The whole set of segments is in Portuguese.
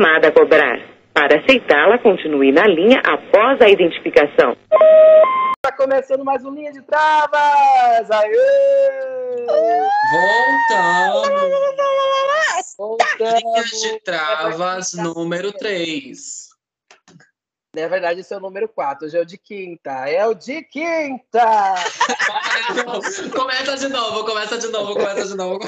chamada a cobrar. Para aceitá-la, continue na linha após a identificação. Tá começando mais um Linha de Travas! Aê! Voltamos! Voltamos! Linhas de Travas número 3. Na verdade, esse é o número 4, hoje é o de quinta. É o de quinta! começa de novo, começa de novo, começa de novo.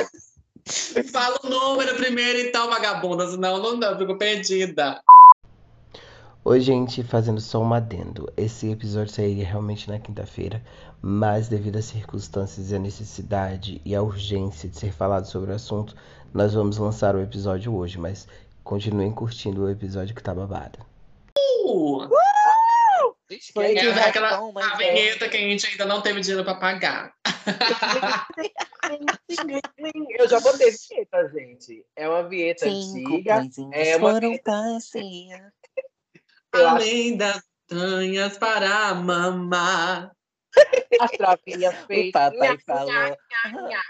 Fala o número primeiro então, vagabunda, senão não dá, fico perdida. Oi, gente, fazendo só um adendo. Esse episódio sairia realmente na quinta-feira, mas devido às circunstâncias e à necessidade e à urgência de ser falado sobre o assunto, nós vamos lançar o episódio hoje, mas continuem curtindo o episódio que tá babado. Uh! Foi É que vai aquela bom, a vinheta que a gente ainda não teve dinheiro pra pagar. Eu já botei vinheta, gente. É uma vinheta Cinco antiga. É uma foram vinheta- Além das tanhas para mamar. as travinhas O feitas. papai falou.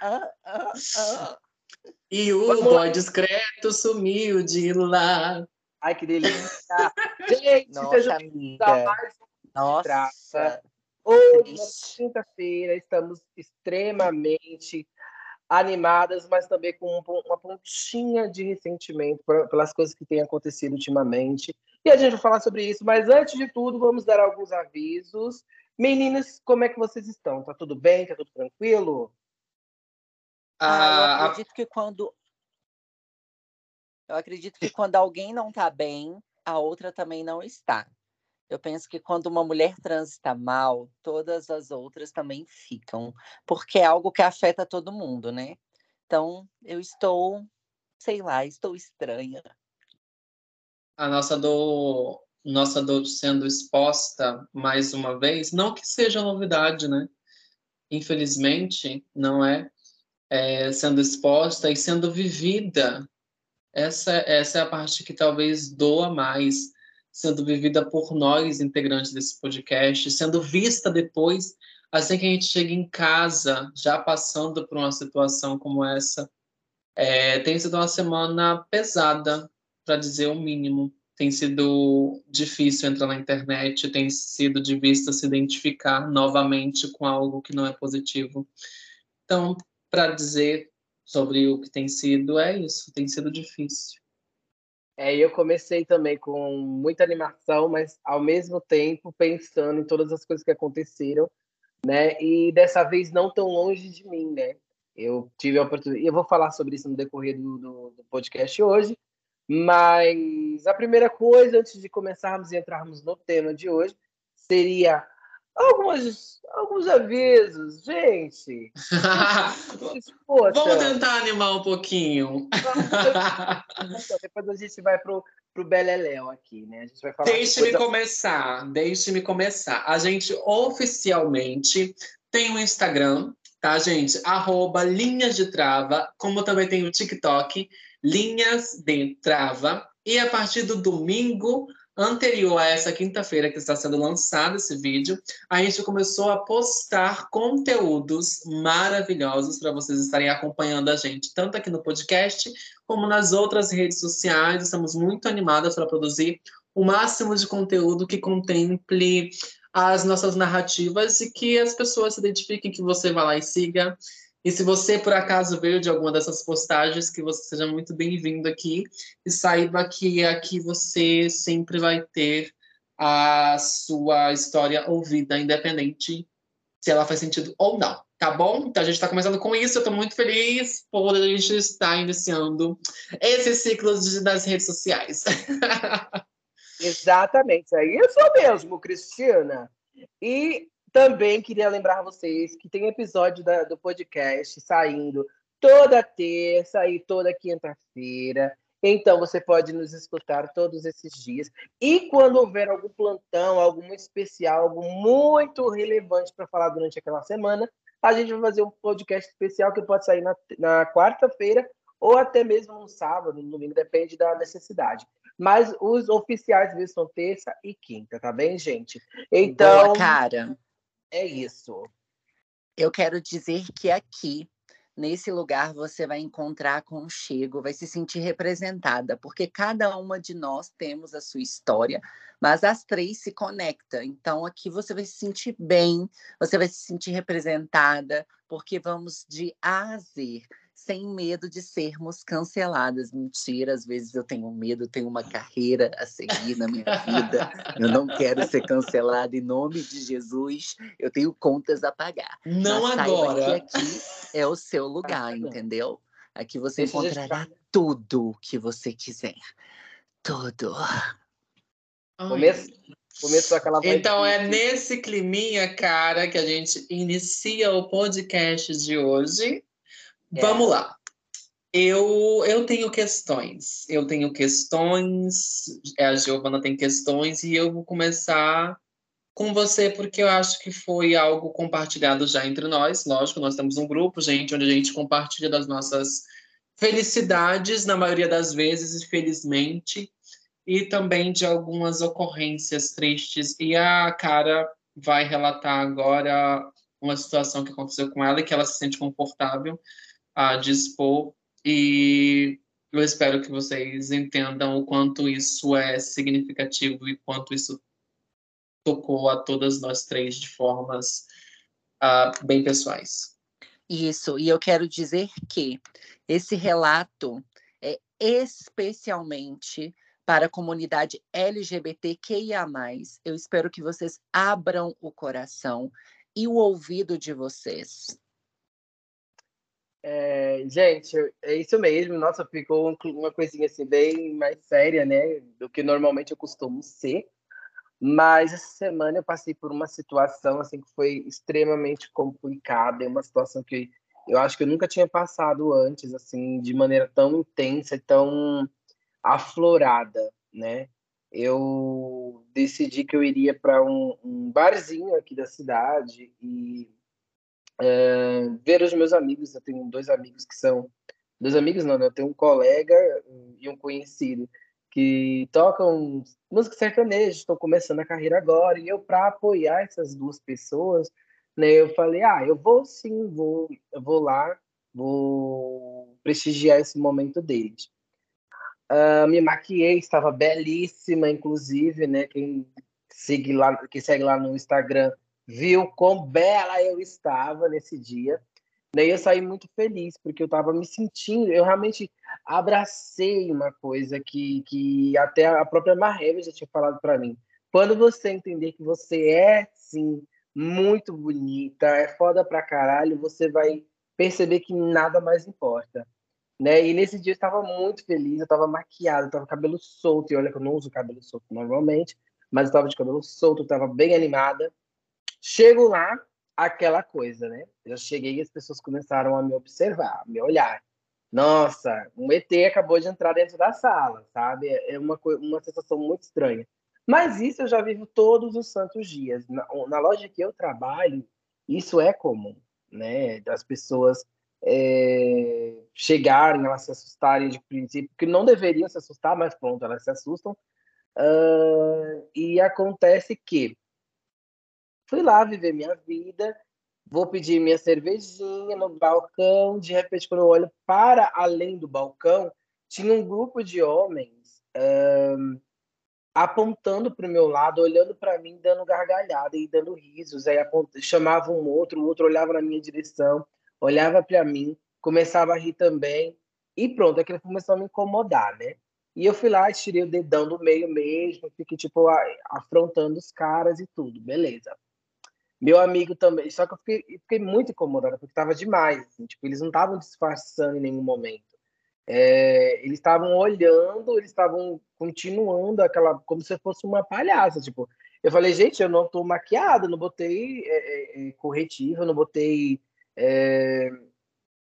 "Ah, ah, ah". E o Vamos boy discreto sumiu de lá. Ai, que delícia! Gente, Nossa, sejam amiga. mais Nossa. Hoje, quinta-feira, estamos extremamente animadas, mas também com um uma pontinha de ressentimento por- pelas coisas que têm acontecido ultimamente. E a gente vai falar sobre isso, mas antes de tudo, vamos dar alguns avisos. Meninas, como é que vocês estão? Tá tudo bem? Tá tudo tranquilo? Ah, Ah, eu acredito que quando. Eu acredito que quando alguém não tá bem, a outra também não está. Eu penso que quando uma mulher trans está mal, todas as outras também ficam, porque é algo que afeta todo mundo, né? Então, eu estou, sei lá, estou estranha. a nossa dor, nossa dor sendo exposta mais uma vez, não que seja novidade, né? Infelizmente, não é, É, sendo exposta e sendo vivida. Essa, essa é a parte que talvez doa mais, sendo vivida por nós, integrantes desse podcast, sendo vista depois, assim que a gente chega em casa, já passando por uma situação como essa. É, tem sido uma semana pesada, para dizer o mínimo. Tem sido difícil entrar na internet, tem sido de vista se identificar novamente com algo que não é positivo. Então, para dizer sobre o que tem sido, é isso, tem sido difícil. É, eu comecei também com muita animação, mas ao mesmo tempo pensando em todas as coisas que aconteceram, né? E dessa vez não tão longe de mim, né? Eu tive a oportunidade, eu vou falar sobre isso no decorrer do, do, do podcast hoje, mas a primeira coisa, antes de começarmos e entrarmos no tema de hoje, seria alguns, alguns avisos, gente. Vamos tentar animar um pouquinho. Então, depois a gente vai pro, pro Beleléu aqui, né? A gente vai falar de Deixe-me coisa- começar, deixe-me começar. A gente oficialmente tem um Instagram, tá, gente? Arroba Linhas de Trava, como também tem o TikTok, Linhas de Trava. E a partir do domingo anterior a essa quinta-feira que está sendo lançado esse vídeo, a gente começou a postar conteúdos maravilhosos para vocês estarem acompanhando a gente, tanto aqui no podcast como nas outras redes sociais. Estamos muito animadas para produzir o máximo de conteúdo que contemple as nossas narrativas e que as pessoas se identifiquem, que você vá lá e siga. E se você, por acaso, veio de alguma dessas postagens, que você seja muito bem-vindo aqui e saiba que aqui você sempre vai ter a sua história ouvida, independente se ela faz sentido ou não, tá bom? Então a gente está começando com isso, eu estou muito feliz por a gente estar iniciando esse ciclo das redes sociais. Exatamente, é isso mesmo, Cristina. E também queria lembrar vocês que tem episódio da- do podcast saindo toda terça e toda quinta-feira. Então você pode nos escutar todos esses dias. E quando houver algum plantão, muito especial, algo muito relevante para falar durante aquela semana, a gente vai fazer um podcast especial que pode sair na, na quarta-feira ou até mesmo no sábado, no domingo, depende da necessidade. Mas os oficiais mesmo são terça e quinta, tá bem, gente? Então, Boa, cara. É isso. Eu quero dizer que aqui Nesse lugar você vai encontrar aconchego, vai se sentir representada, porque cada uma de nós temos a sua história, mas as três se conectam. Então aqui você vai se sentir bem, você vai se sentir representada, porque vamos de A a Z sem medo de sermos canceladas. Mentira, às vezes eu tenho medo, tenho uma carreira a seguir na minha vida. Eu não quero ser cancelada em nome de Jesus. Eu tenho contas a pagar. Não Mas agora. Que aqui é o seu lugar, entendeu? Aqui você Deixa encontrará tudo que você quiser. Tudo. Começo, começou aquela Então é nesse climinha, cara, que a gente inicia o podcast de hoje. É. Vamos lá. Eu, eu tenho questões. Eu tenho questões, é, a Giovana tem questões, e eu vou começar com você, porque eu acho que foi algo compartilhado já entre nós. Lógico, nós temos um grupo, gente, onde a gente compartilha das nossas felicidades, na maioria das vezes, infelizmente, e também de algumas ocorrências tristes. E a cara vai relatar agora uma situação que aconteceu com ela e que ela se sente confortável a dispor e eu espero que vocês entendam o quanto isso é significativo e quanto isso tocou a todas nós três de formas uh, bem pessoais. Isso, e eu quero dizer que esse relato é especialmente para a comunidade LGBTQIA. Eu espero que vocês abram o coração e o ouvido de vocês é, gente, é isso mesmo. Nossa, ficou uma coisinha assim bem mais séria, né? Do que normalmente eu costumo ser. Mas essa semana eu passei por uma situação assim que foi extremamente complicada, uma situação que eu acho que eu nunca tinha passado antes, assim, de maneira tão intensa e tão aflorada, né? Eu decidi que eu iria para um, um barzinho aqui da cidade e é, ver os meus amigos. Eu tenho dois amigos que são. Dois amigos não, né? Eu tenho um colega e um conhecido que tocam música sertaneja, estão começando a carreira agora, e eu, para apoiar essas duas pessoas, né, eu falei: ah, eu vou sim, vou, vou lá, vou prestigiar esse momento deles. Uh, me maquiei, estava belíssima, inclusive, né? Quem segue lá, quem segue lá no Instagram viu quão bela eu estava nesse dia. Daí eu saí muito feliz, porque eu estava me sentindo, eu realmente abracei uma coisa que, que até a própria Marreve já tinha falado para mim. Quando você entender que você é, sim, muito bonita, é foda pra caralho, você vai perceber que nada mais importa. Né? E nesse dia eu estava muito feliz, eu estava maquiada, eu estava cabelo solto, e olha que eu não uso cabelo solto normalmente, mas eu estava de cabelo solto, estava bem animada. Chego lá, aquela coisa, né? Eu cheguei e as pessoas começaram a me observar, a me olhar. Nossa, um ET acabou de entrar dentro da sala, sabe? É uma, uma sensação muito estranha. Mas isso eu já vivo todos os santos dias. Na, na loja que eu trabalho, isso é comum, né? Das pessoas é, chegarem, elas se assustarem de princípio, que não deveriam se assustar, mas pronto, elas se assustam. Uh, e acontece que Fui lá viver minha vida, vou pedir minha cervejinha no balcão. De repente, quando eu olho para além do balcão, tinha um grupo de homens um, apontando para o meu lado, olhando para mim, dando gargalhada e dando risos. Aí chamavam um outro, o outro olhava na minha direção, olhava para mim, começava a rir também. E pronto, aquilo começou a me incomodar, né? E eu fui lá, tirei o dedão do meio mesmo, fiquei tipo afrontando os caras e tudo, beleza. Meu amigo também, só que eu fiquei, fiquei muito incomodada, porque estava demais. Assim, tipo, eles não estavam disfarçando em nenhum momento. É, eles estavam olhando, eles estavam continuando aquela, como se fosse uma palhaça. Tipo, eu falei, gente, eu não estou maquiada, não botei é, é, é corretivo, não botei. É,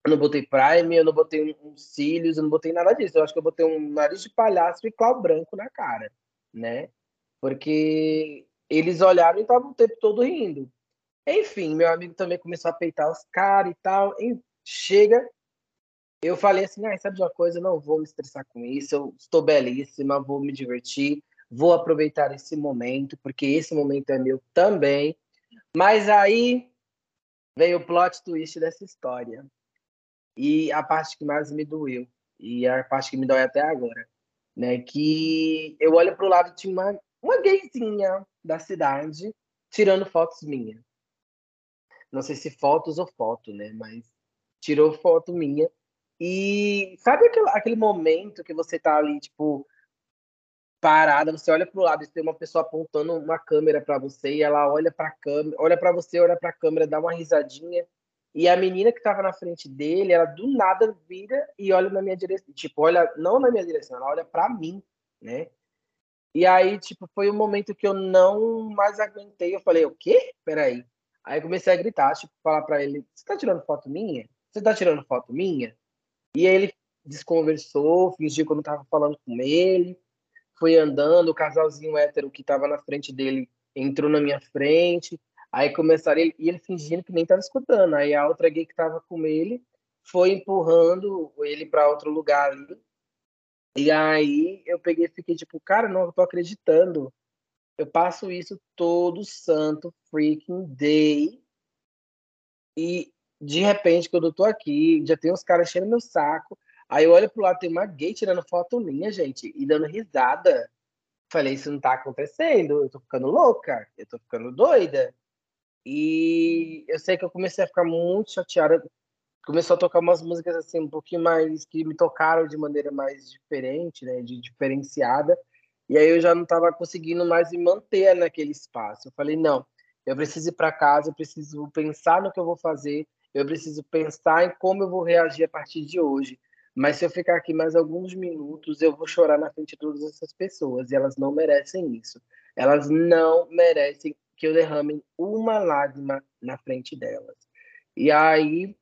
eu não botei prime, eu não botei uns um cílios, eu não botei nada disso. Eu acho que eu botei um nariz de palhaço e clau branco na cara, né? Porque eles olharam e estavam o tempo todo rindo. Enfim, meu amigo também começou a peitar os caras e tal. E chega, eu falei assim, ah, sabe de uma coisa, não vou me estressar com isso, eu estou belíssima, vou me divertir, vou aproveitar esse momento, porque esse momento é meu também. Mas aí veio o plot twist dessa história. e a parte que mais me doeu, e a parte que me dói até agora, né? Que eu olho para o lado de uma, uma gayzinha da cidade tirando fotos minhas. Não sei se fotos ou foto, né? Mas tirou foto minha. E sabe aquele, aquele momento que você tá ali, tipo, parada, você olha para o lado e tem uma pessoa apontando uma câmera para você e ela olha para a câmera, olha para você, olha para a câmera, dá uma risadinha. E a menina que estava na frente dele, ela do nada vira e olha na minha direção, tipo, olha não na minha direção, ela olha para mim, né? E aí, tipo, foi um momento que eu não mais aguentei. Eu falei, o quê? Peraí. Aí comecei a gritar, tipo, falar para ele: Você tá tirando foto minha? Você tá tirando foto minha? E aí ele desconversou, fingiu que eu não tava falando com ele foi andando, o casalzinho hétero que estava na frente dele entrou na minha frente, aí começaram ele, e ele fingindo que nem estava escutando, aí a outra gay que estava com ele foi empurrando ele para outro lugar ali, e aí eu peguei e fiquei tipo, cara, não, eu tô acreditando, eu passo isso todo santo freaking day, e de repente, quando eu tô aqui, já tem uns caras enchendo meu saco, Aí eu olho pro lado, tem uma gay tirando foto minha, gente, e dando risada. Falei, isso não tá acontecendo, eu tô ficando louca, eu tô ficando doida. E eu sei que eu comecei a ficar muito chateada. Começou a tocar umas músicas assim, um pouquinho mais, que me tocaram de maneira mais diferente, né, de diferenciada. E aí eu já não tava conseguindo mais me manter naquele espaço. Eu falei, não, eu preciso ir para casa, eu preciso pensar no que eu vou fazer, eu preciso pensar em como eu vou reagir a partir de hoje. Mas se eu ficar aqui mais alguns minutos, eu vou chorar na frente de todas essas pessoas. E elas não merecem isso. Elas não merecem que eu derrame uma lágrima na frente delas. E aí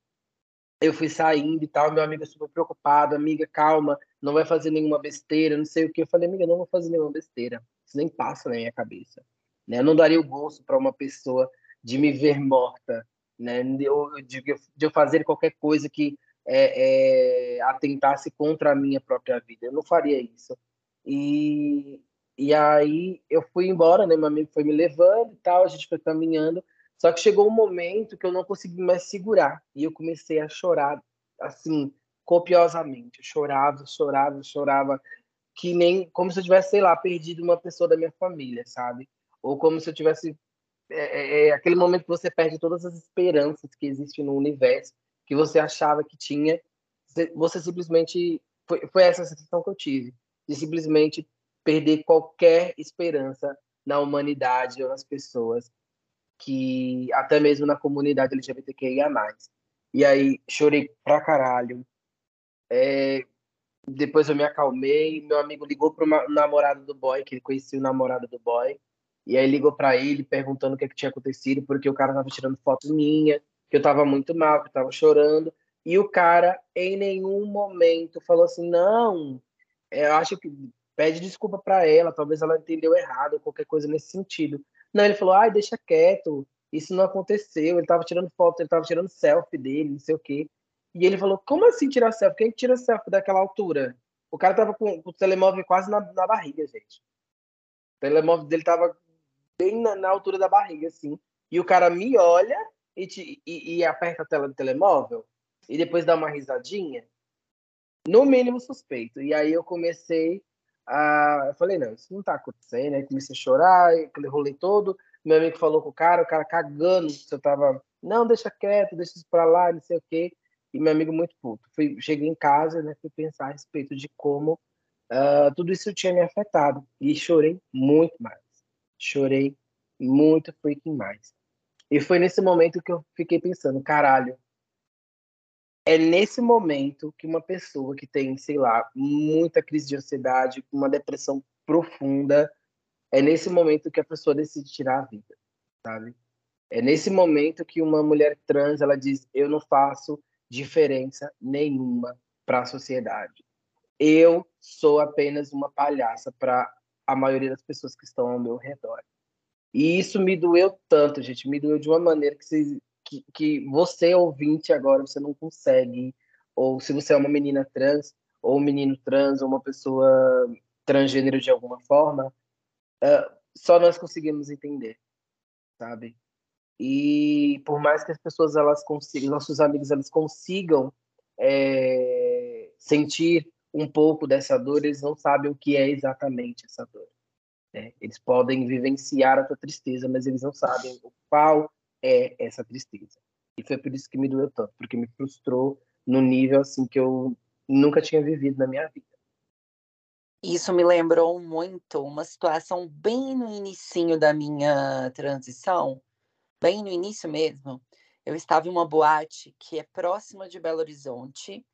eu fui saindo e tal, meu amigo super preocupado, amiga, calma, não vai fazer nenhuma besteira, não sei o que. Eu falei, amiga, não vou fazer nenhuma besteira. Isso nem passa na minha cabeça. Né? Eu não daria o gosto para uma pessoa de me ver morta, né? de, de eu fazer qualquer coisa que é, é, atentasse contra a minha própria vida. Eu não faria isso. E, e aí eu fui embora, né? Meu amigo foi me levando e tal, a gente foi caminhando. Só que chegou um momento que eu não consegui mais segurar e eu comecei a chorar, assim, copiosamente. Eu chorava, chorava, chorava, que nem como se eu tivesse, sei lá, perdido uma pessoa da minha família, sabe? Ou como se eu tivesse é, é, é aquele momento que você perde todas as esperanças que existem no universo que você achava que tinha, você simplesmente foi, foi essa sensação que eu tive, de simplesmente perder qualquer esperança na humanidade ou nas pessoas que até mesmo na comunidade LGBTQIA+. E aí chorei pra caralho. É, depois eu me acalmei, meu amigo ligou pro namorado do boy, que ele conhecia o namorado do boy, e aí ligou para ele perguntando o que, é que tinha acontecido, porque o cara tava tirando foto minha, que eu estava muito mal, que eu estava chorando, e o cara em nenhum momento falou assim: não, é, eu acho que pede desculpa para ela, talvez ela entendeu errado, qualquer coisa nesse sentido. Não, ele falou: ai, deixa quieto, isso não aconteceu. Ele estava tirando foto, ele estava tirando selfie dele, não sei o quê. E ele falou: como assim tirar selfie? Quem tira selfie daquela altura? O cara tava com, com o telemóvel quase na, na, barriga, gente. O telemóvel dele tava bem na, na altura da barriga, assim. E o cara me olha e, te, e, e aperta a tela do telemóvel e depois dá uma risadinha, no mínimo suspeito. E aí eu comecei a. Eu falei, não, isso não tá acontecendo. Aí comecei a chorar, aquele rolê todo. Meu amigo falou com o cara, o cara cagando se eu tava. Não, deixa quieto, deixa isso pra lá, não sei o quê. E meu amigo muito puto. Fui, cheguei em casa, né, fui pensar a respeito de como uh, tudo isso tinha me afetado. E chorei muito mais. Chorei muito freaking mais. E foi nesse momento que eu fiquei pensando, caralho, é nesse momento que uma pessoa que tem, sei lá, muita crise de ansiedade, uma depressão profunda, é nesse momento que a pessoa decide tirar a vida, sabe? É nesse momento que uma mulher trans, ela diz, eu não faço diferença nenhuma para a sociedade. Eu sou apenas uma palhaça para a maioria das pessoas que estão ao meu redor. E isso me doeu tanto, gente, me doeu de uma maneira que, você, que, que você, ouvinte, agora, você não consegue, ou se você é uma menina trans, ou um menino trans, ou uma pessoa transgênero de alguma forma, uh, só nós conseguimos entender, sabe? E por mais que as pessoas elas consigam, nossos amigos eles consigam é, sentir um pouco dessa dor, eles não sabem o que é exatamente essa dor. Né? Eles podem vivenciar a tua tristeza, mas eles não sabem o qual é essa tristeza. E foi por isso que me doeu tanto, porque me frustrou no nível assim que eu nunca tinha vivido na minha vida. Isso me lembrou muito uma situação bem no início da minha transição, bem no início mesmo. Eu estava em uma boate que é próxima de Belo Horizonte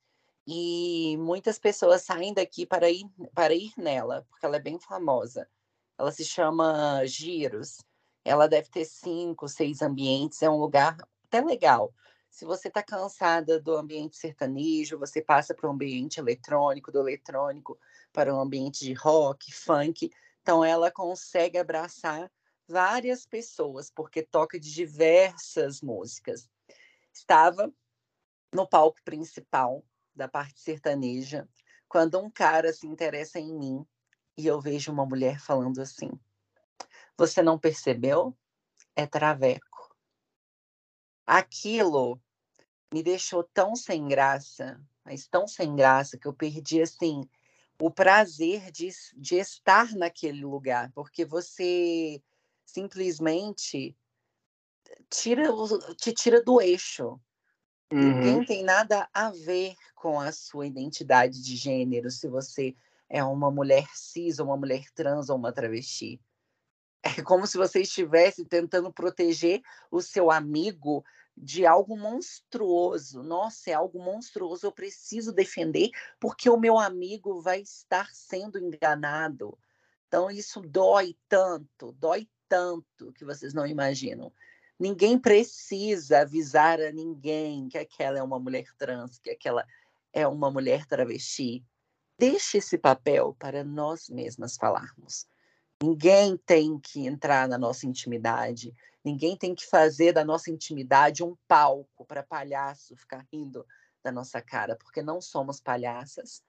e muitas pessoas saem daqui para ir para ir nela, porque ela é bem famosa. Ela se chama Giros. Ela deve ter cinco, seis ambientes. É um lugar até legal. Se você está cansada do ambiente sertanejo, você passa para o ambiente eletrônico, do eletrônico para um ambiente de rock, funk. Então, ela consegue abraçar várias pessoas, porque toca de diversas músicas. Estava no palco principal da parte sertaneja, quando um cara se interessa em mim e eu vejo uma mulher falando assim: Você não percebeu? É traveco aquilo me deixou tão sem graça, mas tão sem graça, que eu perdi, assim, o prazer de, de estar naquele lugar, porque você simplesmente tira, te tira do eixo. Uhum. Ninguém tem nada a ver com a sua identidade de gênero, se você é uma mulher cis, ou uma mulher trans, ou uma travesti. É como se você estivesse tentando proteger o seu amigo de algo monstruoso. Nossa, é algo monstruoso, eu preciso defender porque o meu amigo vai estar sendo enganado. Então, isso dói tanto, dói tanto que vocês não imaginam. Ninguém precisa avisar a ninguém que aquela é uma mulher trans, que aquela é uma mulher travesti. Deixe esse papel para nós mesmas falarmos. Ninguém tem que entrar na nossa intimidade, ninguém tem que fazer da nossa intimidade um palco para palhaço ficar rindo da nossa cara, porque não somos palhaças.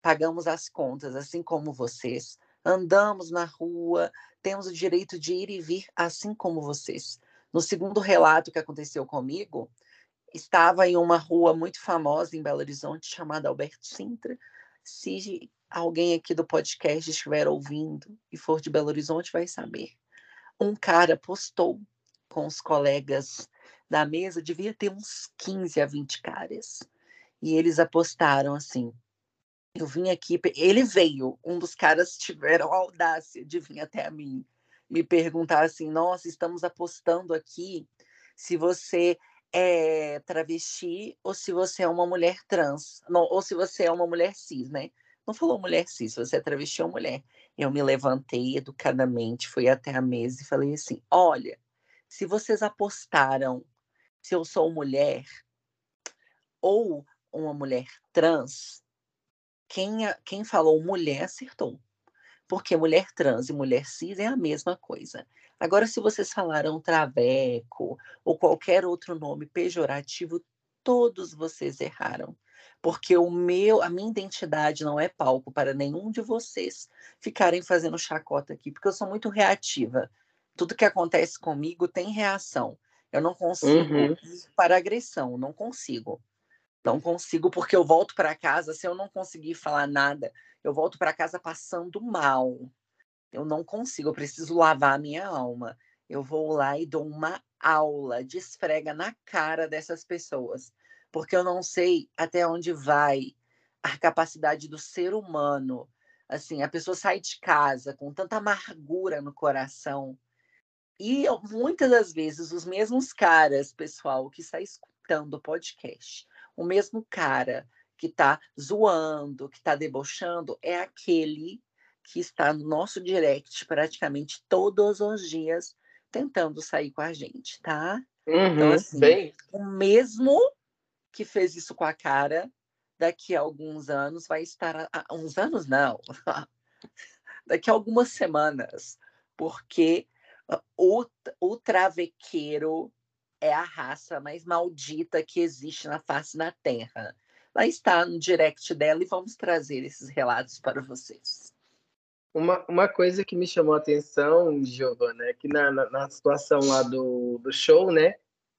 Pagamos as contas, assim como vocês. Andamos na rua, temos o direito de ir e vir, assim como vocês. No segundo relato que aconteceu comigo, estava em uma rua muito famosa em Belo Horizonte, chamada Alberto Sintra. Se alguém aqui do podcast estiver ouvindo e for de Belo Horizonte, vai saber. Um cara postou com os colegas da mesa, devia ter uns 15 a 20 caras. E eles apostaram assim. Eu vim aqui, ele veio, um dos caras tiveram a audácia de vir até mim me perguntar assim: "Nossa, estamos apostando aqui se você é travesti ou se você é uma mulher trans, não, ou se você é uma mulher cis, né? Não falou mulher cis, você é travesti ou mulher. Eu me levantei educadamente, fui até a mesa e falei assim: olha, se vocês apostaram se eu sou mulher ou uma mulher trans, quem, quem falou mulher acertou. Porque mulher trans e mulher cis é a mesma coisa. Agora, se vocês falaram traveco ou qualquer outro nome pejorativo, todos vocês erraram porque o meu, a minha identidade não é palco para nenhum de vocês ficarem fazendo chacota aqui, porque eu sou muito reativa. Tudo que acontece comigo tem reação. Eu não consigo uhum. para agressão, não consigo. Não consigo porque eu volto para casa, se eu não conseguir falar nada, eu volto para casa passando mal. Eu não consigo, eu preciso lavar a minha alma. Eu vou lá e dou uma aula de esfrega na cara dessas pessoas porque eu não sei até onde vai a capacidade do ser humano. Assim, a pessoa sai de casa com tanta amargura no coração. E muitas das vezes os mesmos caras, pessoal, que está escutando o podcast, o mesmo cara que está zoando, que está debochando, é aquele que está no nosso direct praticamente todos os dias tentando sair com a gente, tá? Então, uhum, então, assim, bem... o mesmo que fez isso com a cara, daqui a alguns anos vai estar. A, uns anos não, daqui a algumas semanas, porque o, o travequeiro é a raça mais maldita que existe na face da Terra. Lá está no direct dela e vamos trazer esses relatos para vocês. Uma, uma coisa que me chamou a atenção, Giovana, é que na, na, na situação lá do, do show, né?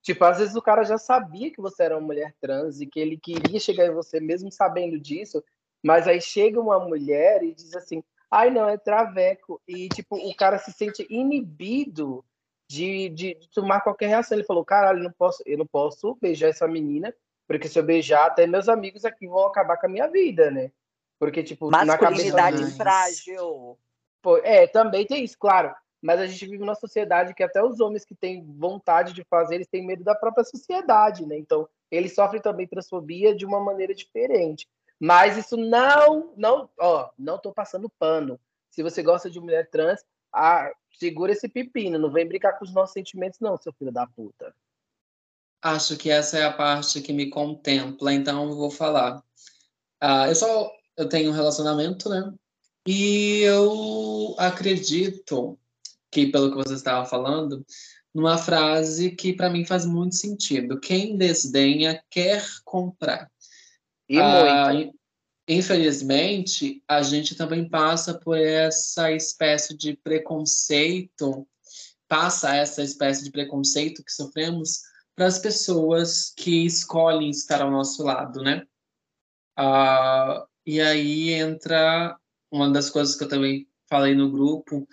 Tipo, às vezes o cara já sabia que você era uma mulher trans e que ele queria chegar em você mesmo sabendo disso, mas aí chega uma mulher e diz assim: ai, não, é traveco. E, tipo, o cara se sente inibido de, de, de tomar qualquer reação. Ele falou: caralho, não posso, eu não posso beijar essa menina, porque se eu beijar, até meus amigos aqui vão acabar com a minha vida, né? Porque, tipo, na cabeça frágil. Pô, é, também tem isso, claro. Mas a gente vive numa sociedade que até os homens que têm vontade de fazer, eles têm medo da própria sociedade, né? Então, eles sofrem também transfobia de uma maneira diferente. Mas isso não, não, ó, não tô passando pano. Se você gosta de mulher trans, ah, segura esse pepino, não vem brincar com os nossos sentimentos não, seu filho da puta. Acho que essa é a parte que me contempla, então vou falar. Ah, eu só eu tenho um relacionamento, né? E eu acredito que, pelo que você estava falando, numa frase que para mim faz muito sentido. Quem desdenha quer comprar. E ah, muito. Infelizmente, a gente também passa por essa espécie de preconceito, passa essa espécie de preconceito que sofremos para as pessoas que escolhem estar ao nosso lado, né? Ah, e aí entra uma das coisas que eu também falei no grupo,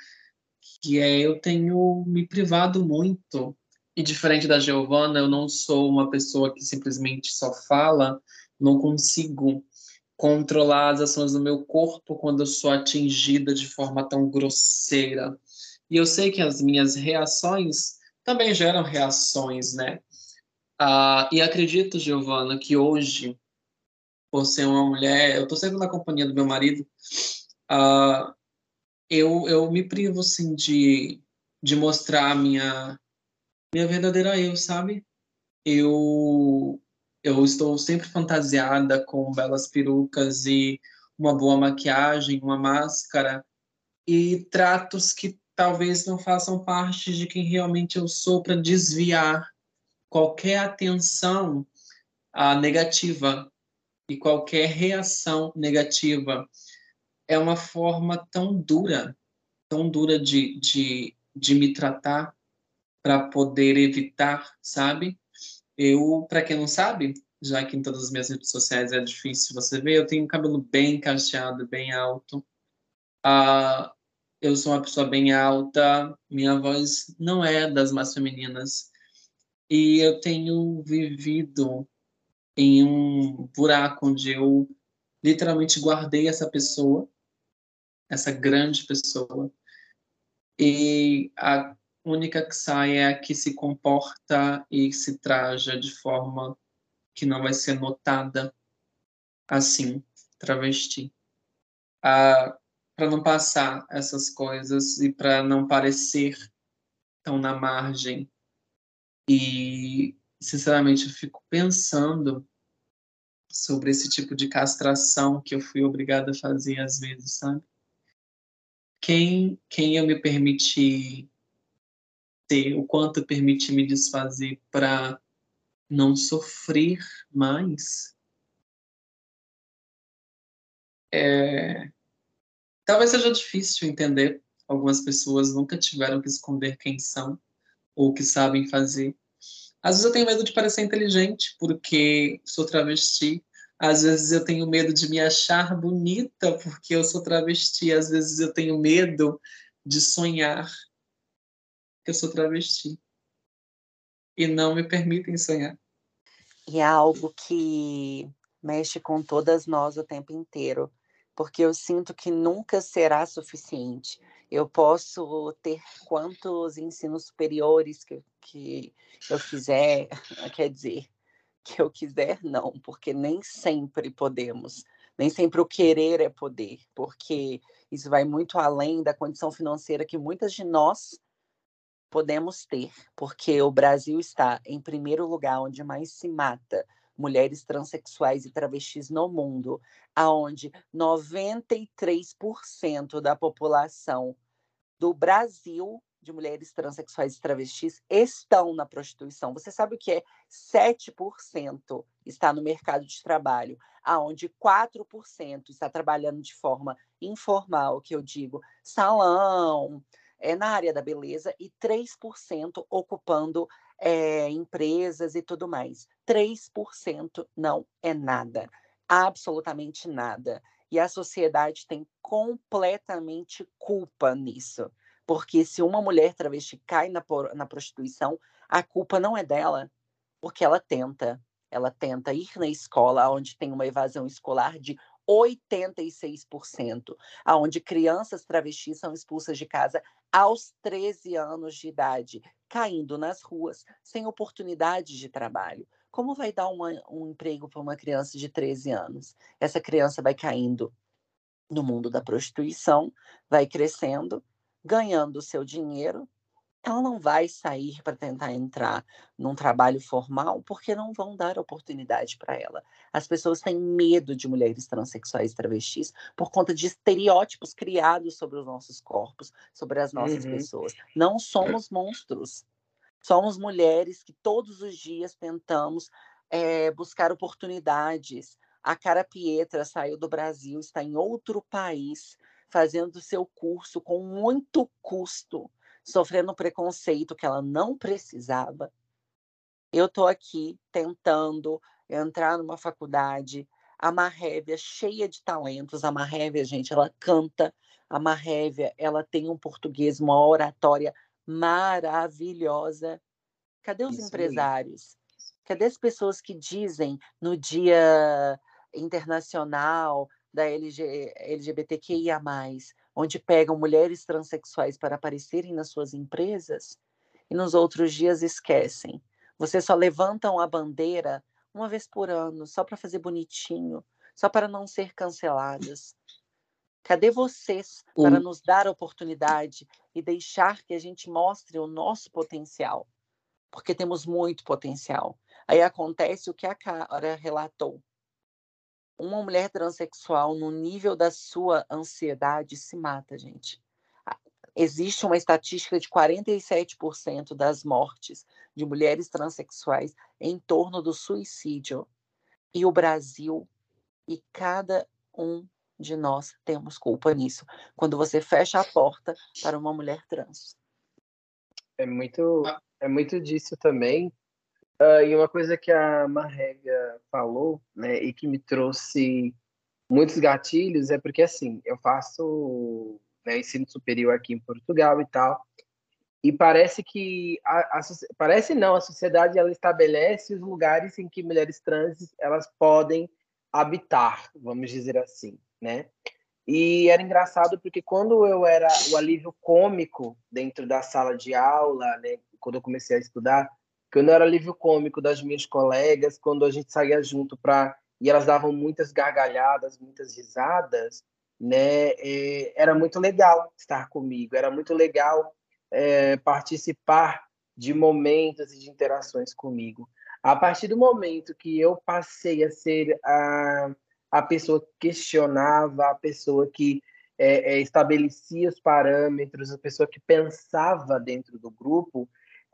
que é eu tenho me privado muito. E diferente da Giovana, eu não sou uma pessoa que simplesmente só fala, não consigo controlar as ações do meu corpo quando eu sou atingida de forma tão grosseira. E eu sei que as minhas reações também geram reações, né? Ah, e acredito, Giovana, que hoje, por ser uma mulher, eu estou sempre na companhia do meu marido, ah, eu, eu me privo, assim, de, de mostrar a minha, minha verdadeira eu, sabe? Eu, eu estou sempre fantasiada com belas perucas e uma boa maquiagem, uma máscara e tratos que talvez não façam parte de quem realmente eu sou para desviar qualquer atenção ah, negativa e qualquer reação negativa é uma forma tão dura, tão dura de, de, de me tratar para poder evitar, sabe? Eu, para quem não sabe, já que em todas as minhas redes sociais é difícil você ver, eu tenho um cabelo bem cacheado, bem alto. Uh, eu sou uma pessoa bem alta, minha voz não é das mais femininas. E eu tenho vivido em um buraco onde eu literalmente guardei essa pessoa essa grande pessoa. E a única que sai é a que se comporta e se traja de forma que não vai ser notada assim, travesti. Ah, para não passar essas coisas e para não parecer tão na margem. E, sinceramente, eu fico pensando sobre esse tipo de castração que eu fui obrigada a fazer às vezes, sabe? Quem, quem eu me permiti ter, o quanto eu permiti me desfazer para não sofrer mais. É... Talvez seja difícil entender. Algumas pessoas nunca tiveram que esconder quem são ou o que sabem fazer. Às vezes eu tenho medo de parecer inteligente porque sou travesti às vezes eu tenho medo de me achar bonita porque eu sou travesti. Às vezes eu tenho medo de sonhar que eu sou travesti. E não me permitem sonhar. E é algo que mexe com todas nós o tempo inteiro, porque eu sinto que nunca será suficiente. Eu posso ter quantos ensinos superiores que, que eu quiser, quer dizer, que eu quiser, não, porque nem sempre podemos. Nem sempre o querer é poder, porque isso vai muito além da condição financeira que muitas de nós podemos ter, porque o Brasil está em primeiro lugar onde mais se mata mulheres transexuais e travestis no mundo, aonde 93% da população do Brasil de mulheres transexuais e travestis estão na prostituição. Você sabe o que é? 7% está no mercado de trabalho, aonde 4% está trabalhando de forma informal, que eu digo, salão, é na área da beleza, e 3% ocupando é, empresas e tudo mais. 3% não é nada, absolutamente nada. E a sociedade tem completamente culpa nisso. Porque se uma mulher travesti cai na, na prostituição, a culpa não é dela, porque ela tenta. Ela tenta ir na escola onde tem uma evasão escolar de 86%, aonde crianças travestis são expulsas de casa aos 13 anos de idade, caindo nas ruas sem oportunidade de trabalho. Como vai dar uma, um emprego para uma criança de 13 anos? Essa criança vai caindo no mundo da prostituição, vai crescendo, ganhando o seu dinheiro, ela não vai sair para tentar entrar num trabalho formal porque não vão dar oportunidade para ela. As pessoas têm medo de mulheres transexuais e travestis por conta de estereótipos criados sobre os nossos corpos, sobre as nossas uhum. pessoas. Não somos monstros. Somos mulheres que todos os dias tentamos é, buscar oportunidades. A Cara Pietra saiu do Brasil, está em outro país, fazendo seu curso com muito custo sofrendo preconceito que ela não precisava. Eu estou aqui tentando entrar numa faculdade. A Marrévia, cheia de talentos. A Marrévia, gente, ela canta. A Marrévia, ela tem um português, uma oratória maravilhosa. Cadê os Isso empresários? Mesmo. Cadê as pessoas que dizem no Dia Internacional da LG, LGBTQIA+, onde pegam mulheres transexuais para aparecerem nas suas empresas e nos outros dias esquecem. Vocês só levantam a bandeira uma vez por ano, só para fazer bonitinho, só para não ser canceladas. Cadê vocês para nos dar a oportunidade e deixar que a gente mostre o nosso potencial? Porque temos muito potencial. Aí acontece o que a Cara relatou uma mulher transexual, no nível da sua ansiedade, se mata, gente. Existe uma estatística de 47% das mortes de mulheres transexuais em torno do suicídio. E o Brasil e cada um de nós temos culpa nisso. Quando você fecha a porta para uma mulher trans. É muito, é muito disso também. Uh, e uma coisa que a Marrega falou, né, e que me trouxe muitos gatilhos, é porque, assim, eu faço né, ensino superior aqui em Portugal e tal, e parece que, a, a, parece não, a sociedade, ela estabelece os lugares em que mulheres trans, elas podem habitar, vamos dizer assim, né? E era engraçado porque quando eu era o alívio cômico dentro da sala de aula, né, quando eu comecei a estudar, quando eu era alívio cômico das minhas colegas, quando a gente saía junto para e elas davam muitas gargalhadas, muitas risadas, né? É, era muito legal estar comigo, era muito legal é, participar de momentos e de interações comigo. A partir do momento que eu passei a ser a, a pessoa que questionava, a pessoa que é, é estabelecia os parâmetros, a pessoa que pensava dentro do grupo,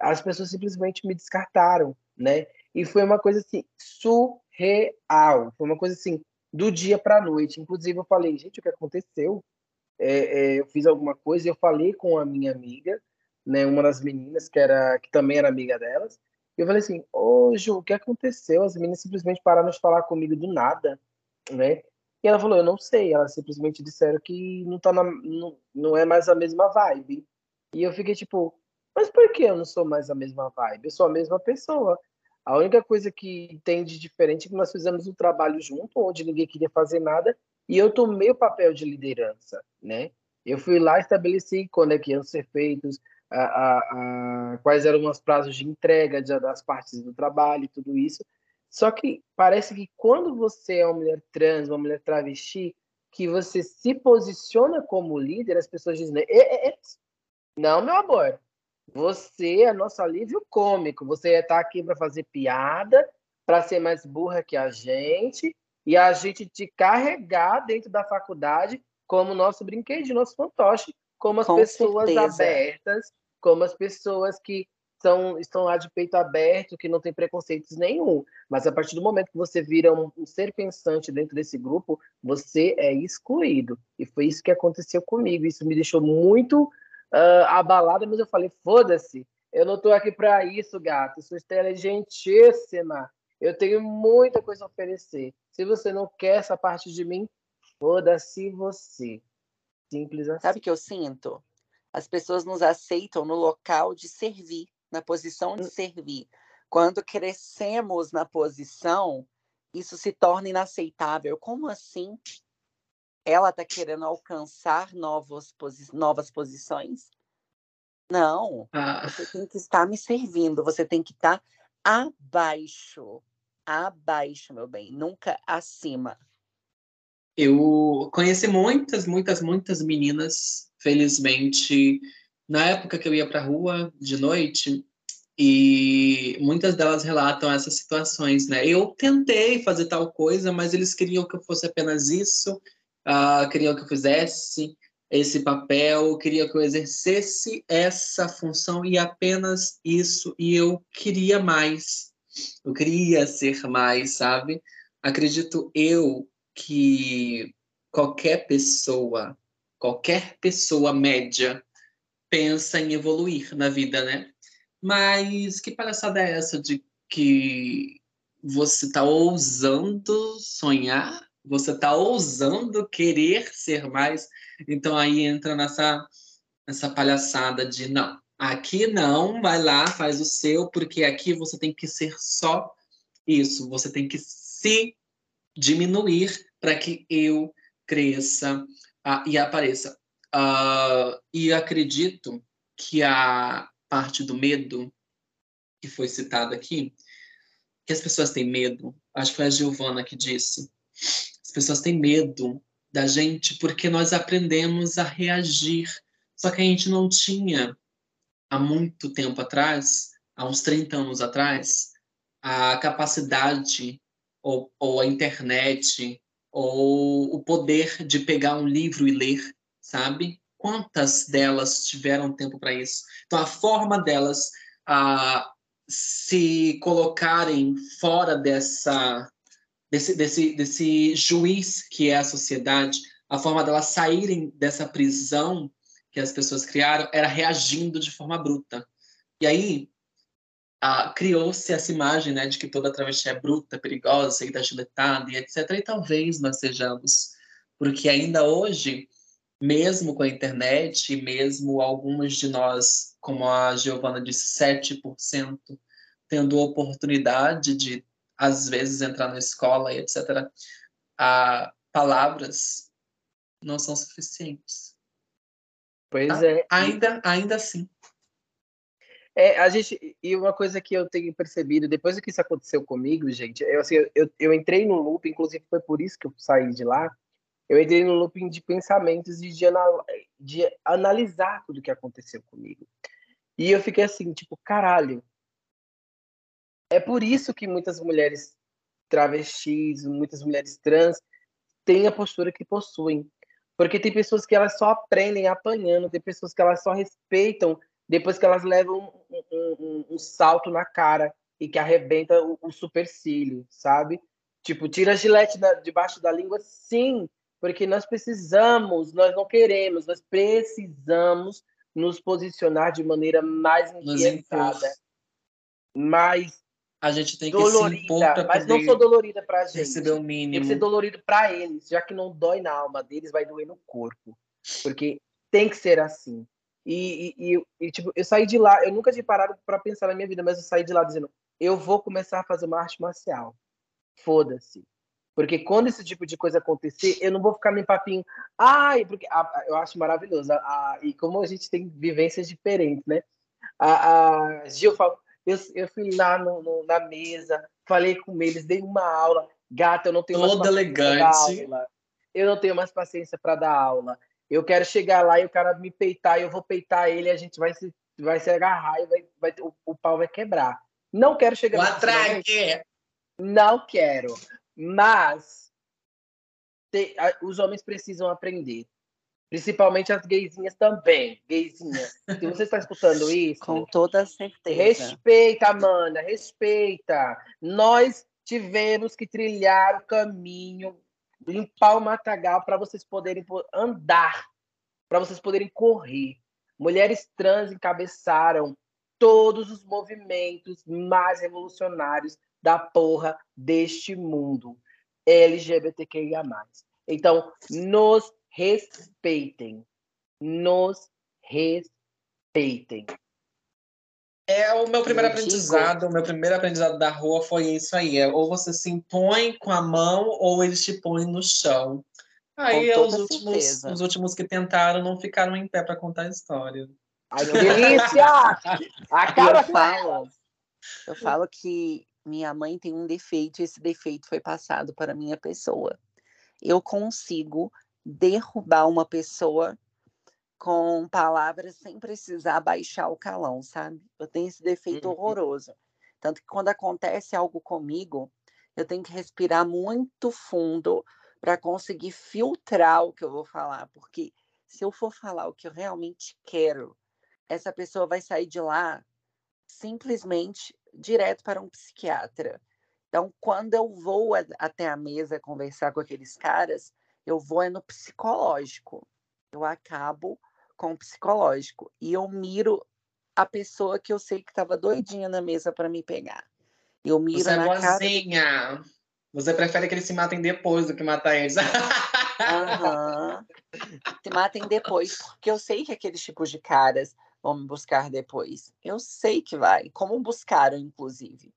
as pessoas simplesmente me descartaram, né? E foi uma coisa assim surreal, foi uma coisa assim do dia para a noite. Inclusive eu falei, gente, o que aconteceu? É, é, eu fiz alguma coisa eu falei com a minha amiga, né? Uma das meninas que era que também era amiga delas. E eu falei assim, ô Ju, o que aconteceu? As meninas simplesmente pararam de falar comigo do nada, né? E ela falou, eu não sei. Elas simplesmente disseram que não tá na, não, não é mais a mesma vibe. E eu fiquei tipo, mas por que eu não sou mais a mesma vibe? Eu sou a mesma pessoa. A única coisa que tem de diferente é que nós fizemos um trabalho junto, onde ninguém queria fazer nada, e eu tomei o papel de liderança, né? Eu fui lá estabeleci quando é que iam ser feitos, a, a, a, quais eram os prazos de entrega de, das partes do trabalho e tudo isso. Só que parece que quando você é uma mulher trans, uma mulher travesti, que você se posiciona como líder, as pessoas dizem, não, meu amor, você é nosso alívio cômico. Você está aqui para fazer piada, para ser mais burra que a gente e a gente te carregar dentro da faculdade como nosso brinquedo, nosso fantoche, como as Com pessoas certeza. abertas, como as pessoas que são, estão lá de peito aberto, que não tem preconceitos nenhum. Mas a partir do momento que você vira um, um ser pensante dentro desse grupo, você é excluído. E foi isso que aconteceu comigo. Isso me deixou muito uh, abalada, mas eu falei, foda-se, Eu não estou aqui para isso, gato. Sou inteligentíssima. Eu tenho muita coisa a oferecer. Se você não quer essa parte de mim, foda-se você. Simples assim. Sabe o que eu sinto? As pessoas nos aceitam no local de servir, na posição de hum. servir. Quando crescemos na posição, isso se torna inaceitável. Como assim? Ela está querendo alcançar novos posi novas posições? Não. Ah. Você tem que estar me servindo, você tem que estar abaixo. Abaixo, meu bem, nunca acima. Eu conheci muitas, muitas, muitas meninas, felizmente, na época que eu ia para a rua de noite, e muitas delas relatam essas situações, né? Eu tentei fazer tal coisa, mas eles queriam que eu fosse apenas isso, uh, queriam que eu fizesse esse papel, queriam que eu exercesse essa função e apenas isso, e eu queria mais, eu queria ser mais, sabe? Acredito eu que qualquer pessoa, qualquer pessoa média pensa em evoluir na vida, né? Mas que palhaçada é essa de que você está ousando sonhar? Você está ousando querer ser mais? Então aí entra nessa, nessa palhaçada de não, aqui não, vai lá, faz o seu, porque aqui você tem que ser só isso, você tem que se diminuir para que eu cresça uh, e apareça. E acredito que a parte do medo que foi citada aqui, que as pessoas têm medo, acho que foi a Giovana que disse, as pessoas têm medo da gente porque nós aprendemos a reagir, só que a gente não tinha há muito tempo atrás, há uns 30 anos atrás, a capacidade ou, ou a internet, ou o poder de pegar um livro e ler, sabe? Quantas delas tiveram tempo para isso? Então, a forma delas a se colocarem fora dessa desse, desse, desse juiz que é a sociedade, a forma delas saírem dessa prisão que as pessoas criaram era reagindo de forma bruta. E aí, criou-se essa imagem né, de que toda travesti é bruta, perigosa, e giletada e etc. E talvez nós sejamos, porque ainda hoje, mesmo com a internet, e mesmo algumas de nós, como a Giovana disse, 7%, tendo oportunidade de, às vezes, entrar na escola e etc., ah, palavras não são suficientes. Pois ah, é. Ainda, ainda assim. É, a gente, e uma coisa que eu tenho percebido, depois que isso aconteceu comigo, gente, eu, assim, eu, eu entrei no loop, inclusive foi por isso que eu saí de lá, eu entrei no looping de pensamentos e de, anal de analisar tudo que aconteceu comigo. E eu fiquei assim, tipo, caralho. É por isso que muitas mulheres travestis, muitas mulheres trans têm a postura que possuem. Porque tem pessoas que elas só aprendem apanhando, tem pessoas que elas só respeitam depois que elas levam um, um, um salto na cara e que arrebenta o, o supercílio, sabe? Tipo, tira a gilete da, debaixo da língua, sim, porque nós precisamos, nós não queremos, nós precisamos nos posicionar de maneira mais inquietada, mais a gente tem que dolorida, se impor para mas não sou dolorida para a gente. Receber o mínimo. Tem que ser dolorido para eles, já que não dói na alma deles, vai doer no corpo, porque tem que ser assim. E, e, e, tipo, eu saí de lá, eu nunca tinha parado para pensar na minha vida, mas eu saí de lá dizendo: eu vou começar a fazer uma arte marcial. Foda-se. Porque quando esse tipo de coisa acontecer, eu não vou ficar me papinho. Ai, porque eu acho maravilhoso. E como a gente tem vivências diferentes, né? A, a Gil falou, eu, eu fui lá no, no, na mesa, falei com eles, dei uma aula. Gata, eu não tenho Toda mais elegante. Eu não tenho mais paciência para dar aula. Eu quero chegar lá e o cara me peitar eu vou peitar ele, a gente vai se, vai se agarrar e vai, vai, o, o pau vai quebrar. Não quero chegar lá. atraque! Não quero. Mas te, a, os homens precisam aprender. Principalmente as gaysinhas também. Gaysinhas. Se você está escutando isso. Com toda certeza. Respeita, mana, respeita. Nós tivemos que trilhar o caminho limpar o matagal para vocês poderem andar, para vocês poderem correr. Mulheres trans encabeçaram todos os movimentos mais revolucionários da porra deste mundo LGBTQIA+. Então, nos respeitem. Nos respeitem. É o meu primeiro aprendizado, o meu primeiro aprendizado da rua foi isso aí. É, ou você se impõe com a mão, ou eles te põem no chão. Aí os últimos, os últimos que tentaram não ficaram em pé para contar a história. Ai, que delícia! Acaba eu falo, eu falo que minha mãe tem um defeito e esse defeito foi passado para minha pessoa. Eu consigo derrubar uma pessoa com palavras sem precisar baixar o calão, sabe? Eu tenho esse defeito uhum. horroroso. Tanto que quando acontece algo comigo, eu tenho que respirar muito fundo para conseguir filtrar o que eu vou falar, porque se eu for falar o que eu realmente quero, essa pessoa vai sair de lá simplesmente direto para um psiquiatra. Então, quando eu vou até a mesa conversar com aqueles caras, eu vou é no psicológico. Eu acabo com o psicológico e eu miro a pessoa que eu sei que estava doidinha na mesa para me pegar. Eu miro Você é na é boazinha. Cara... Você prefere que eles se matem depois do que matar eles. Uhum. Se matem depois, porque eu sei que aqueles tipos de caras vão me buscar depois. Eu sei que vai, como buscaram, inclusive.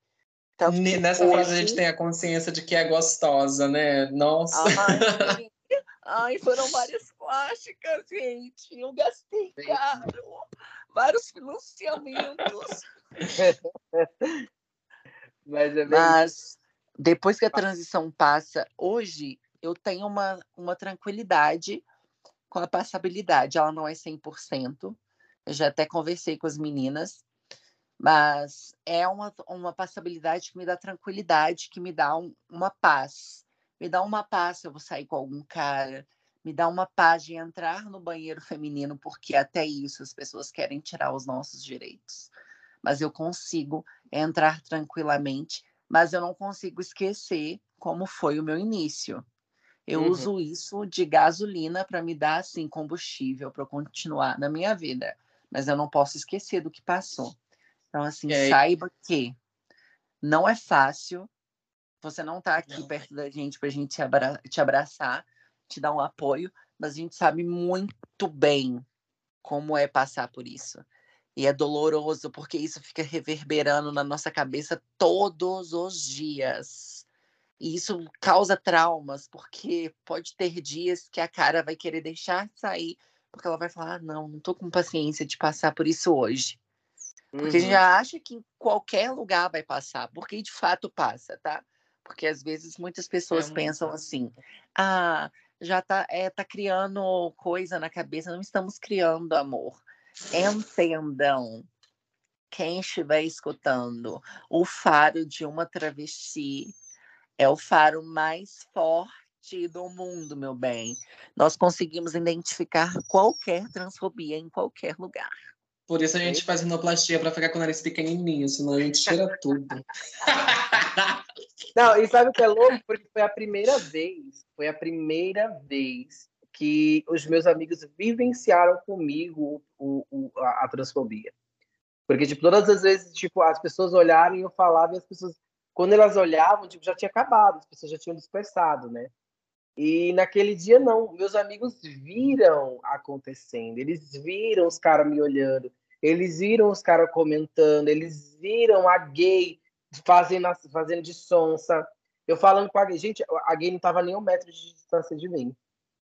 Tanto Nessa hoje... fase a gente tem a consciência de que é gostosa, né? Nossa. Ai, Ai foram várias plásticas, gente. Eu gastei caro. Vários financiamentos. Mas, é Mas depois que a transição passa, hoje eu tenho uma, uma tranquilidade com a passabilidade. Ela não é 100%. Eu já até conversei com as meninas, mas é uma, uma passabilidade que me dá tranquilidade, que me dá um, uma paz. Me dá uma paz se eu vou sair com algum cara, me dá uma paz de entrar no banheiro feminino, porque até isso as pessoas querem tirar os nossos direitos. Mas eu consigo entrar tranquilamente mas eu não consigo esquecer como foi o meu início. Eu uhum. uso isso de gasolina para me dar assim combustível para continuar na minha vida, mas eu não posso esquecer do que passou. Então assim, saiba que não é fácil. Você não está aqui não. perto da gente para a gente te, abra te abraçar, te dar um apoio, mas a gente sabe muito bem como é passar por isso. E é doloroso porque isso fica reverberando na nossa cabeça todos os dias. E isso causa traumas, porque pode ter dias que a cara vai querer deixar sair, porque ela vai falar: ah, não, não tô com paciência de passar por isso hoje. Porque uhum. já acha que em qualquer lugar vai passar, porque de fato passa, tá? Porque às vezes muitas pessoas é pensam assim: ah, já tá, é, tá criando coisa na cabeça, não estamos criando amor entendam quem estiver escutando, o faro de uma travesti é o faro mais forte do mundo, meu bem. Nós conseguimos identificar qualquer transfobia em qualquer lugar. Por isso a gente faz rinoplastia para ficar com o nariz pequenininho, senão a gente tira tudo. Não, e sabe o que é louco? Porque foi a primeira vez, foi a primeira vez que os meus amigos vivenciaram comigo o, o, a, a, transfobia. Porque, tipo, todas as vezes, tipo, as pessoas olharam e eu falava e as pessoas, quando elas olhavam, tipo, já tinha acabado, as pessoas já tinham dispersado, né? E naquele dia, não. Meus amigos viram acontecendo, eles viram os caras me olhando, eles viram os caras comentando, eles viram a gay fazendo, fazendo de sonsa. Eu falando com a gay, gente, a gay não tava nem um metro de distância de mim.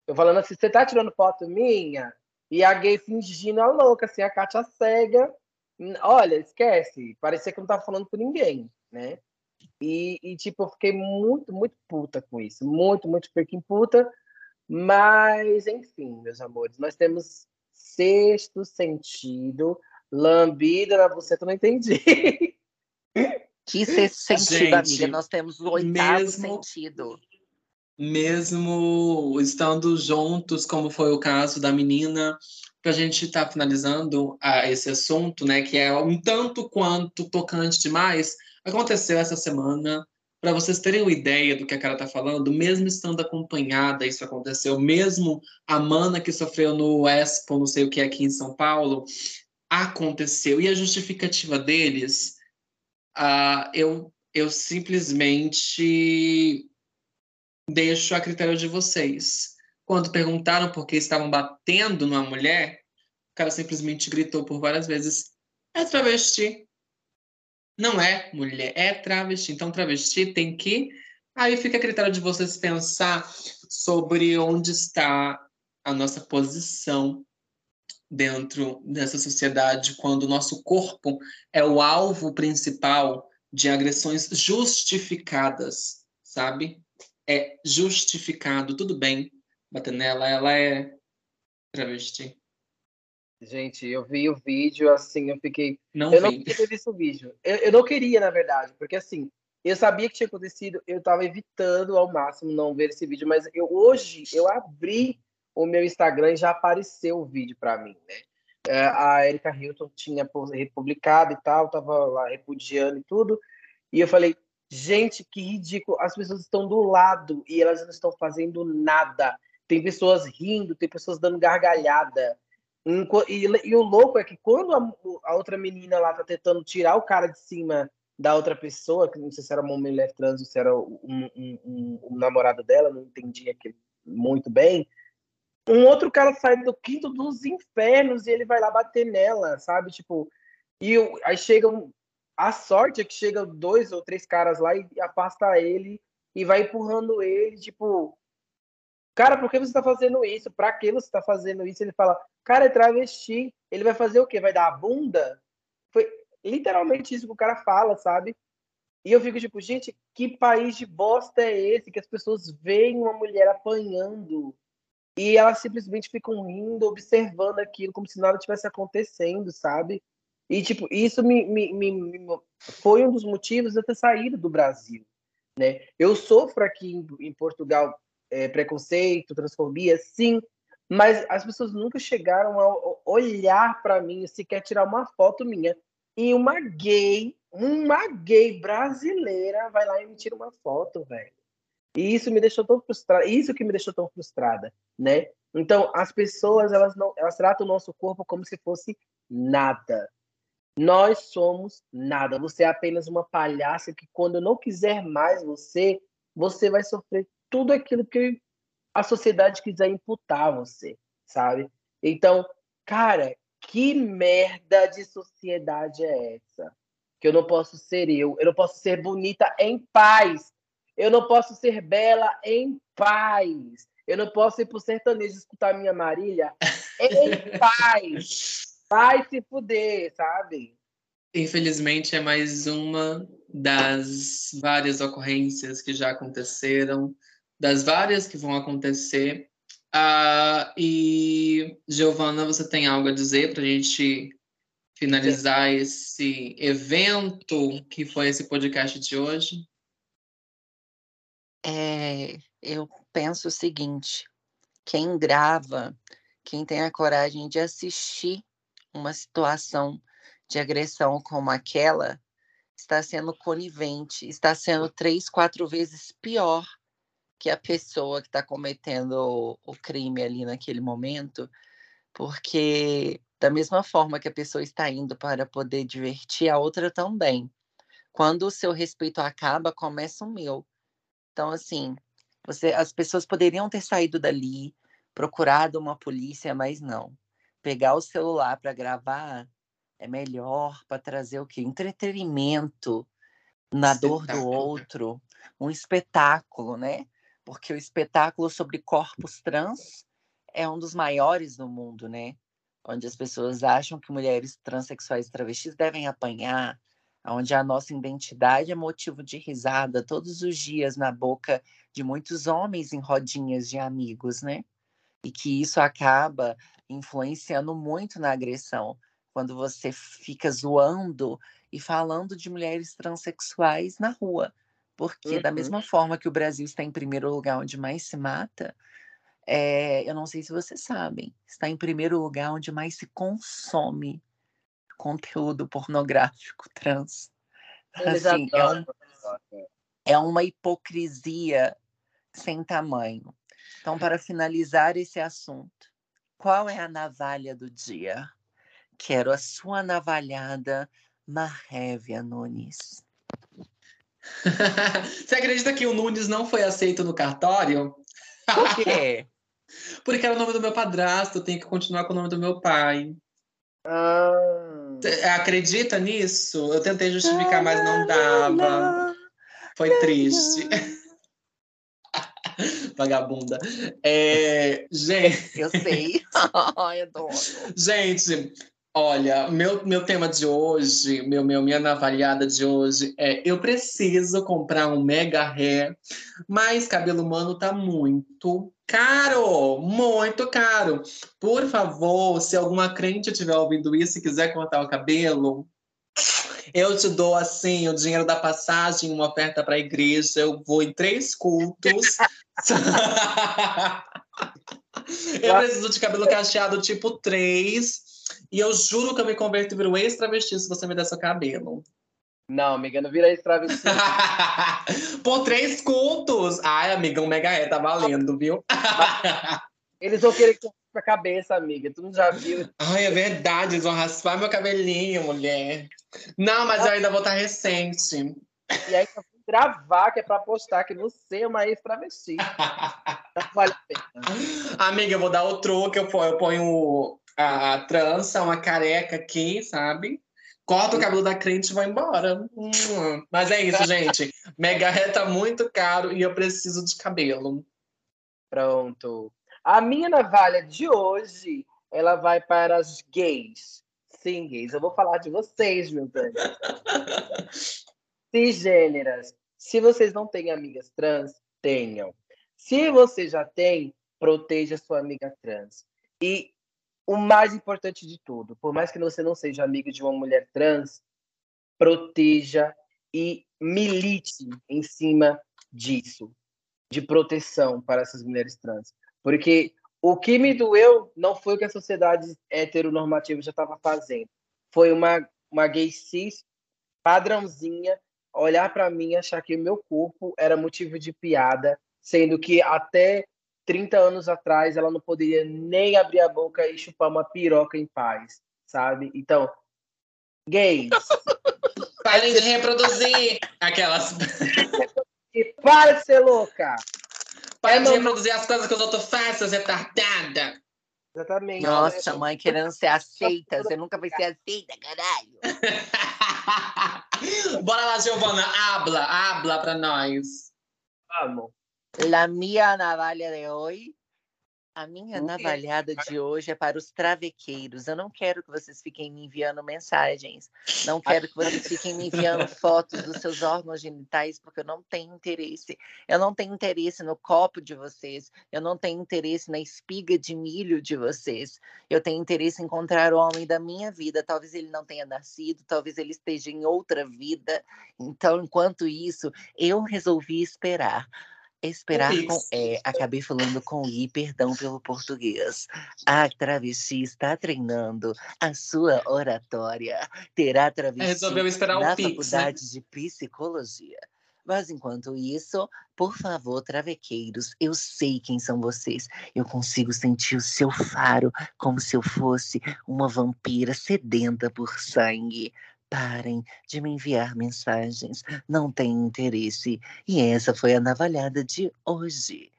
Eu falando assim, você tá tirando foto minha? E a gay fingindo a louca, assim, a Kátia cega. Olha, esquece. Parecia que não tava falando com ninguém, né? E, e, tipo, eu fiquei muito, muito puta com isso. Muito, muito freaking puta. Mas, enfim, meus amores, nós temos sexto sentido. Lambida na você, eu não entendi. Que sexto sentido, Gente, amiga? Nós temos o oitavo mesmo, sentido mesmo estando juntos, como foi o caso da menina, para a gente estar tá finalizando a, esse assunto, né, que é um tanto quanto tocante demais, aconteceu essa semana. Para vocês terem uma ideia do que a cara está falando, mesmo estando acompanhada, isso aconteceu, mesmo a Mana que sofreu no Expo, não sei o que aqui em São Paulo, aconteceu. E a justificativa deles, uh, eu, eu simplesmente deixo a critério de vocês. Quando perguntaram por que estavam batendo numa mulher, o cara simplesmente gritou por várias vezes: é travesti. Não é mulher, é travesti. Então, travesti tem que. Aí fica a critério de vocês pensar sobre onde está a nossa posição dentro dessa sociedade quando o nosso corpo é o alvo principal de agressões justificadas, sabe? É justificado, tudo bem, bater nela, ela é travesti. Gente, eu vi o vídeo, assim, eu fiquei. Não eu vi. não queria ter visto o vídeo. Eu, eu não queria, na verdade, porque assim, eu sabia que tinha acontecido, eu tava evitando ao máximo não ver esse vídeo, mas eu hoje eu abri o meu Instagram e já apareceu o vídeo para mim, né? É, a Erika Hilton tinha republicado e tal, tava lá repudiando e tudo, e eu falei, gente, que ridículo, as pessoas estão do lado e elas não estão fazendo nada. Tem pessoas rindo, tem pessoas dando gargalhada, e, e, o louco é que quando a, a, outra menina lá tá tentando tirar o cara de cima da outra pessoa, que não sei se era uma mulher trans ou se era um, um, um, um namorado dela, não entendi muito bem. Um outro cara sai do quinto dos infernos e ele vai lá bater nela, sabe? Tipo, e aí chega um, a sorte é que chega dois ou três caras lá e afasta ele e vai empurrando ele, tipo, cara, por que você está fazendo isso? Para que você está fazendo isso? Ele fala, cara, é travesti. Ele vai fazer o quê? Vai dar a bunda? Foi literalmente isso que o cara fala, sabe? E eu fico tipo, gente, que país de bosta é esse que as pessoas veem uma mulher apanhando e elas simplesmente ficam rindo, observando aquilo como se nada tivesse acontecendo, sabe? E tipo, isso me, me, me, me foi um dos motivos de eu ter saído do Brasil, né? Eu sofro aqui em, em Portugal é, preconceito, transfobia, sim, mas as pessoas nunca chegaram a olhar para mim, sequer tirar uma foto minha. E uma gay, uma gay brasileira vai lá e me tira uma foto, velho. E isso me deixou tão frustrada, isso que me deixou tão frustrada, né? Então, as pessoas, elas não, elas tratam o nosso corpo como se fosse nada. Nós somos nada. Você é apenas uma palhaça que quando eu não quiser mais você, você vai sofrer tudo aquilo que a sociedade quiser imputar a você, sabe? Então, cara, que merda de sociedade é essa? Que eu não posso ser eu, eu não posso ser bonita em paz, eu não posso ser bela em paz, eu não posso ir pro sertanejo escutar minha Marília em paz. Vai se fuder, sabe? Infelizmente é mais uma das várias ocorrências que já aconteceram das várias que vão acontecer. Uh, e, Giovana, você tem algo a dizer para a gente finalizar Sim. esse evento que foi esse podcast de hoje? É, eu penso o seguinte: quem grava, quem tem a coragem de assistir uma situação de agressão como aquela, está sendo conivente, está sendo três, quatro vezes pior que a pessoa que está cometendo o, crime ali naquele momento, porque da mesma forma que a pessoa está indo para poder divertir, a outra também. Quando o seu respeito acaba, começa o meu. Então, assim, você, as pessoas poderiam ter saído dali, procurado uma polícia, mas não. Pegar o celular para gravar é melhor para trazer o quê? Entretenimento na dor do outro, um espetáculo, né? Porque o espetáculo sobre corpos trans é um dos maiores no mundo, né? Onde as pessoas acham que mulheres transexuais e travestis devem apanhar, onde a nossa identidade é motivo de risada todos os dias na boca de muitos homens em rodinhas de amigos, né? E que isso acaba influenciando muito na agressão, quando você fica zoando e falando de mulheres transexuais na rua, porque, uhum. da mesma forma que o Brasil está em primeiro lugar onde mais se mata, é, eu não sei se vocês sabem, está em primeiro lugar onde mais se consome conteúdo pornográfico trans. Assim, é, um, é uma hipocrisia sem tamanho. Então, para finalizar esse assunto, qual é a navalha do dia? Quero a sua navalhada, Marrévia Nunes. Você acredita que o Nunes não foi aceito no cartório? Por quê? Porque era o nome do meu padrasto, tem que continuar com o nome do meu pai. Ah, Acredita nisso? Eu tentei justificar, mas não dava. Foi triste. Vagabunda. É, gente, Eu sei. Ai, adoro. gente, olha, meu, meu tema de hoje, meu, meu, minha navalhada de hoje é eu preciso comprar um mega hair, mas cabelo humano tá muito caro, muito caro. Por favor, se alguma crente estiver ouvindo isso e quiser cortar o cabelo, eu te dou assim o dinheiro da passagem, uma oferta para a igreja. Eu vou em três cultos. eu preciso de cabelo cacheado tipo 3. E eu juro que eu me converto em um ex-travesti se você me der seu cabelo. não, amiga, não vira esse travesti. Por três cultos! Ai, amiga, um mega é, tá valendo, viu? Eles vão querer que eu a cabeça, amiga. Tu não já viu? Ai, é verdade, eles vão raspar meu cabelinho, mulher. Não, mas eu ainda vou estar recente. E aí eu vou gravar, que é pra postar que você é uma ex-travesti. Não vale a pena. Amiga, eu vou dar o truque, eu ponho, eu ponho a, a trança, uma careca aqui, sabe? Corto o cabelo da crente e vou embora. Hum, Mas é isso, gente. Mega Hair tá muito caro e eu preciso de cabelo. Pronto. A minha navalha de hoje, ela vai para as gays. Sim, gays. Eu vou falar de vocês, meu bem. Cisgêneras. Se vocês não têm amigas trans, tenham. Se você já tem, proteja sua amiga trans. E o mais importante de tudo, por mais que você não seja amigo de uma mulher trans, proteja e milite em cima disso, de proteção para essas mulheres trans. Porque o que me doeu não foi o que a sociedade heteronormativa já estava fazendo. Foi uma, uma gay cis padrãozinha olhar para mim e achar que o meu corpo era motivo de piada, sendo que até 30 anos atrás ela não poderia nem abrir a boca e chupar uma piroca em paz, sabe? Então, gays, Parem de reproduzir aquelas. e para de ser louca! Parem de não- reproduzir as coisas que os outros fazem, retardada. Exatamente. Nossa, mãe querendo ser aceita. Você nunca vai ser aceita, caralho. Bora lá, Giovana, habla, habla pra nós. Vamos. La minha navalha de hoje. A minha Hum. navalhada de hoje é para os travequeiros. Eu não quero que vocês fiquem me enviando mensagens. Não quero que vocês fiquem me enviando fotos dos seus órgãos genitais, porque eu não tenho interesse. Eu não tenho interesse no copo de vocês. Eu não tenho interesse na espiga de milho de vocês. Eu tenho interesse em encontrar o homem da minha vida. Talvez ele não tenha nascido, talvez ele esteja em outra vida. Então, enquanto isso, eu resolvi esperar. Esperar com. E. Acabei falando com I, perdão pelo português. A travesti está treinando a sua oratória. Terá travesti Resolveu esperar na o Pix, né? faculdade de psicologia. Mas enquanto isso, por favor, travequeiros, eu sei quem são vocês. Eu consigo sentir o seu faro como se eu fosse uma vampira sedenta por sangue. Parem de me enviar mensagens, não tenho interesse. E essa foi a navalhada de hoje.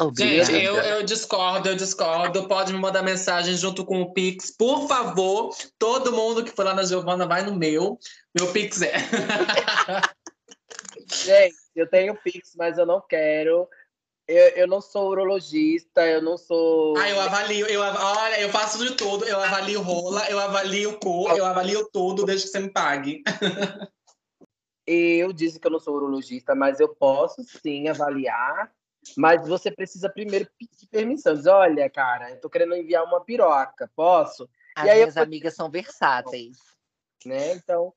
Obrigada. Gente, eu, eu discordo, eu discordo. Pode me mandar mensagem junto com o Pix, por favor. Todo mundo que for lá na Giovana vai no meu. Meu Pix é. Gente, eu tenho Pix, mas eu não quero. Eu, eu não sou urologista, eu não sou. Ah, eu avalio, eu, av- olha, eu faço de tudo. Eu avalio rola, eu avalio cu, eu avalio tudo, desde que você me pague. Eu disse que eu não sou urologista, mas eu posso sim avaliar. Mas você precisa primeiro pedir permissão. Diz, olha, cara, eu tô querendo enviar uma piroca, posso? As E aí eu minhas vou- amigas são versáteis. Né? Então,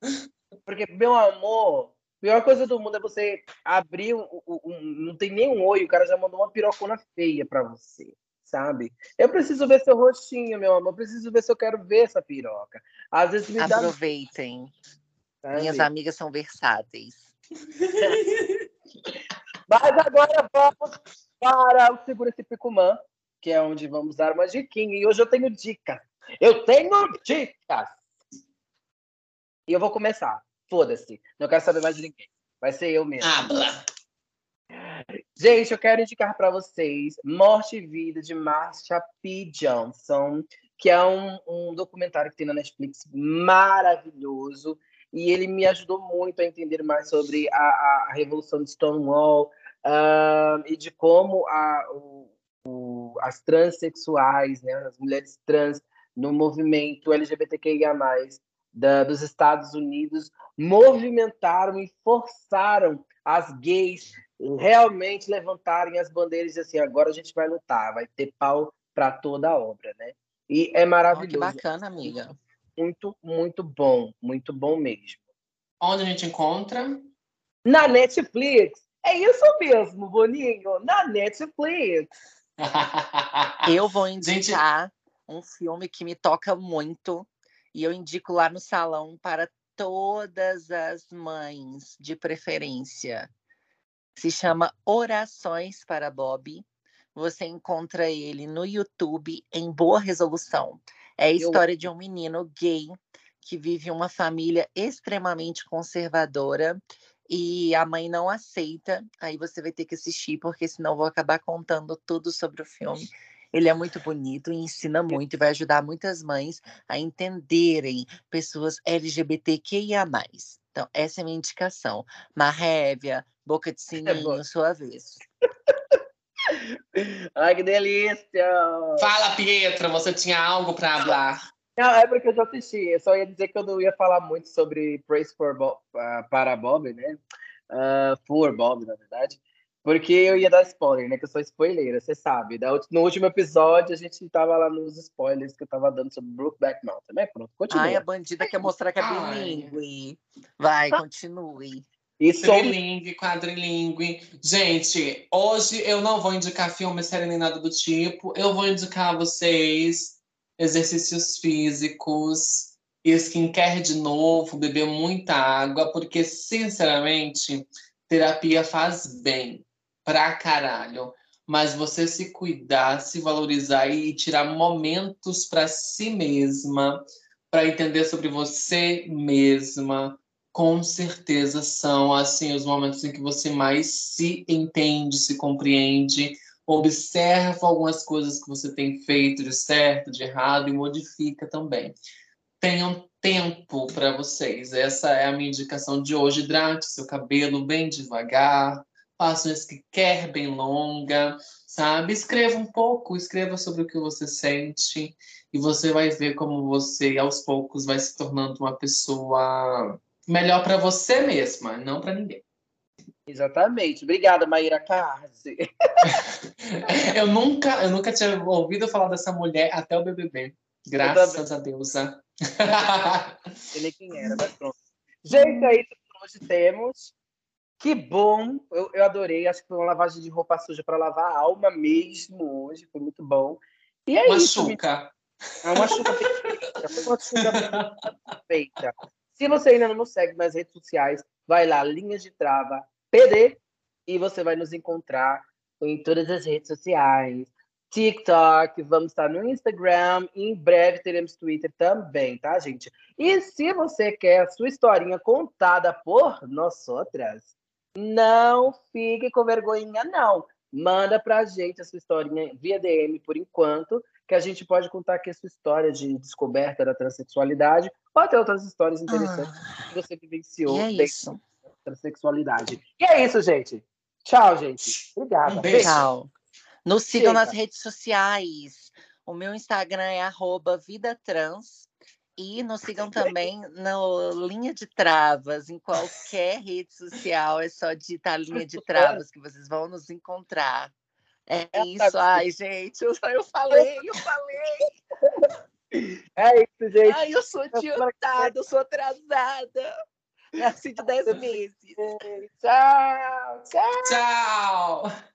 porque, meu amor, pior coisa do mundo é você abrir um, um- um- não tem nem um oi, o cara já mandou uma pirocona feia pra você, sabe? Eu preciso ver seu rostinho, meu amor, eu preciso ver se eu quero ver essa piroca. Às vezes me dá, Aproveitem. sabe? Minhas amigas são versáteis. Mas agora vamos para o Segura esse Picumã, que é onde vamos dar uma diquinha. E hoje eu tenho dica. Eu tenho dicas! E eu vou começar. Foda-se. Não quero saber mais de ninguém. Vai ser eu mesmo. Habla. Gente, eu quero indicar para vocês Morte e Vida de Marsha P. Johnson, que é um, um documentário que tem na Netflix maravilhoso. E ele me ajudou muito a entender mais sobre a, a, a Revolução de Stonewall uh, e de como a, o, o, as transexuais, né, as mulheres trans no movimento LGBTQIA+, da, dos Estados Unidos, movimentaram e forçaram as gays realmente levantarem as bandeiras e assim, agora a gente vai lutar, vai ter pau para toda a obra, né? E é maravilhoso. Oh, que bacana, amiga. Muito, muito bom, muito bom mesmo. Onde a gente encontra? Na Netflix. É isso mesmo, Boninho, na Netflix. Eu vou indicar gente... um filme que me toca muito e eu indico lá no salão para todas as mães, de preferência. Se chama Orações para Bob. Você encontra ele no YouTube em boa resolução. É a história eu... de um menino gay que vive uma família extremamente conservadora e a mãe não aceita. Aí você vai ter que assistir, porque senão eu vou acabar contando tudo sobre o filme. Ele é muito bonito e ensina muito e vai ajudar muitas mães a entenderem pessoas LGBTQIA. Então, essa é a minha indicação. Marrévia, boca de é sininho, é sua vez. Ai, que delícia! Fala, Pietra, você tinha algo para falar? Não, é porque eu já assisti. Eu só ia dizer que eu não ia falar muito sobre Praise for Bob, uh, para Bob, né? Uh, for Bob, na verdade. Porque eu ia dar spoiler, né? Que eu sou spoileira, você sabe. No último episódio, a gente tava lá nos spoilers que eu tava dando sobre Brookback Mountain, né? Pronto, continua. Ai, a bandida quer mostrar que é bilíngue. Vai, continue. E Trilingue, quadrilingue. Gente, hoje eu não vou indicar filme, série nem nada do tipo. Eu vou indicar a vocês exercícios físicos, skincare de novo, beber muita água, porque, sinceramente, terapia faz bem pra caralho. Mas você se cuidar, se valorizar e tirar momentos para si mesma, para entender sobre você mesma, com certeza são assim os momentos em que você mais se entende, se compreende, observa algumas coisas que você tem feito de certo, de errado e modifica também. Tenham tempo para vocês. Essa é a minha indicação de hoje. Hidrate seu cabelo bem devagar, faça uma skincare bem longa, sabe? Escreva um pouco, escreva sobre o que você sente e você vai ver como você, aos poucos, vai se tornando uma pessoa melhor para você mesma, não para ninguém. Exatamente. Obrigada, Maíra Carzi. eu nunca, eu nunca tinha ouvido falar dessa mulher até o BBB. Graças a Deus. Né? Sei quem era, mas pronto. Gente, aí hoje temos. Que bom, eu, eu adorei. Acho que foi uma lavagem de roupa suja para lavar a alma mesmo hoje. Foi muito bom. E é isso. Chuca. É uma chuca perfeita. Foi uma chuca perfeita. Se você ainda não nos segue nas redes sociais, vai lá, Linhas de Trava PD, e você vai nos encontrar em todas as redes sociais. TikTok, vamos estar no Instagram, em breve teremos Twitter também, tá, gente? E se você quer a sua historinha contada por nós outras, não fique com vergonha, não. Manda pra gente a sua historinha via DM por enquanto, que a gente pode contar aqui a sua história de descoberta da transexualidade ou até outras histórias interessantes ah, que você vivenciou é isso. da transexualidade. E é isso, gente. Tchau, gente. Obrigada. Um beijo. Tchau. Nos sigam Chega. nas redes sociais. O meu Instagram é @vida_trans e nos sigam também no Linha de Travas, em qualquer rede social. É só digitar Linha de Travas que vocês vão nos encontrar. É isso, ai, gente. Eu, eu falei, eu falei. É isso, gente. Ai, eu sou adiantada, eu sou atrasada. Nasci de 10 meses. Tchau, tchau. Tchau.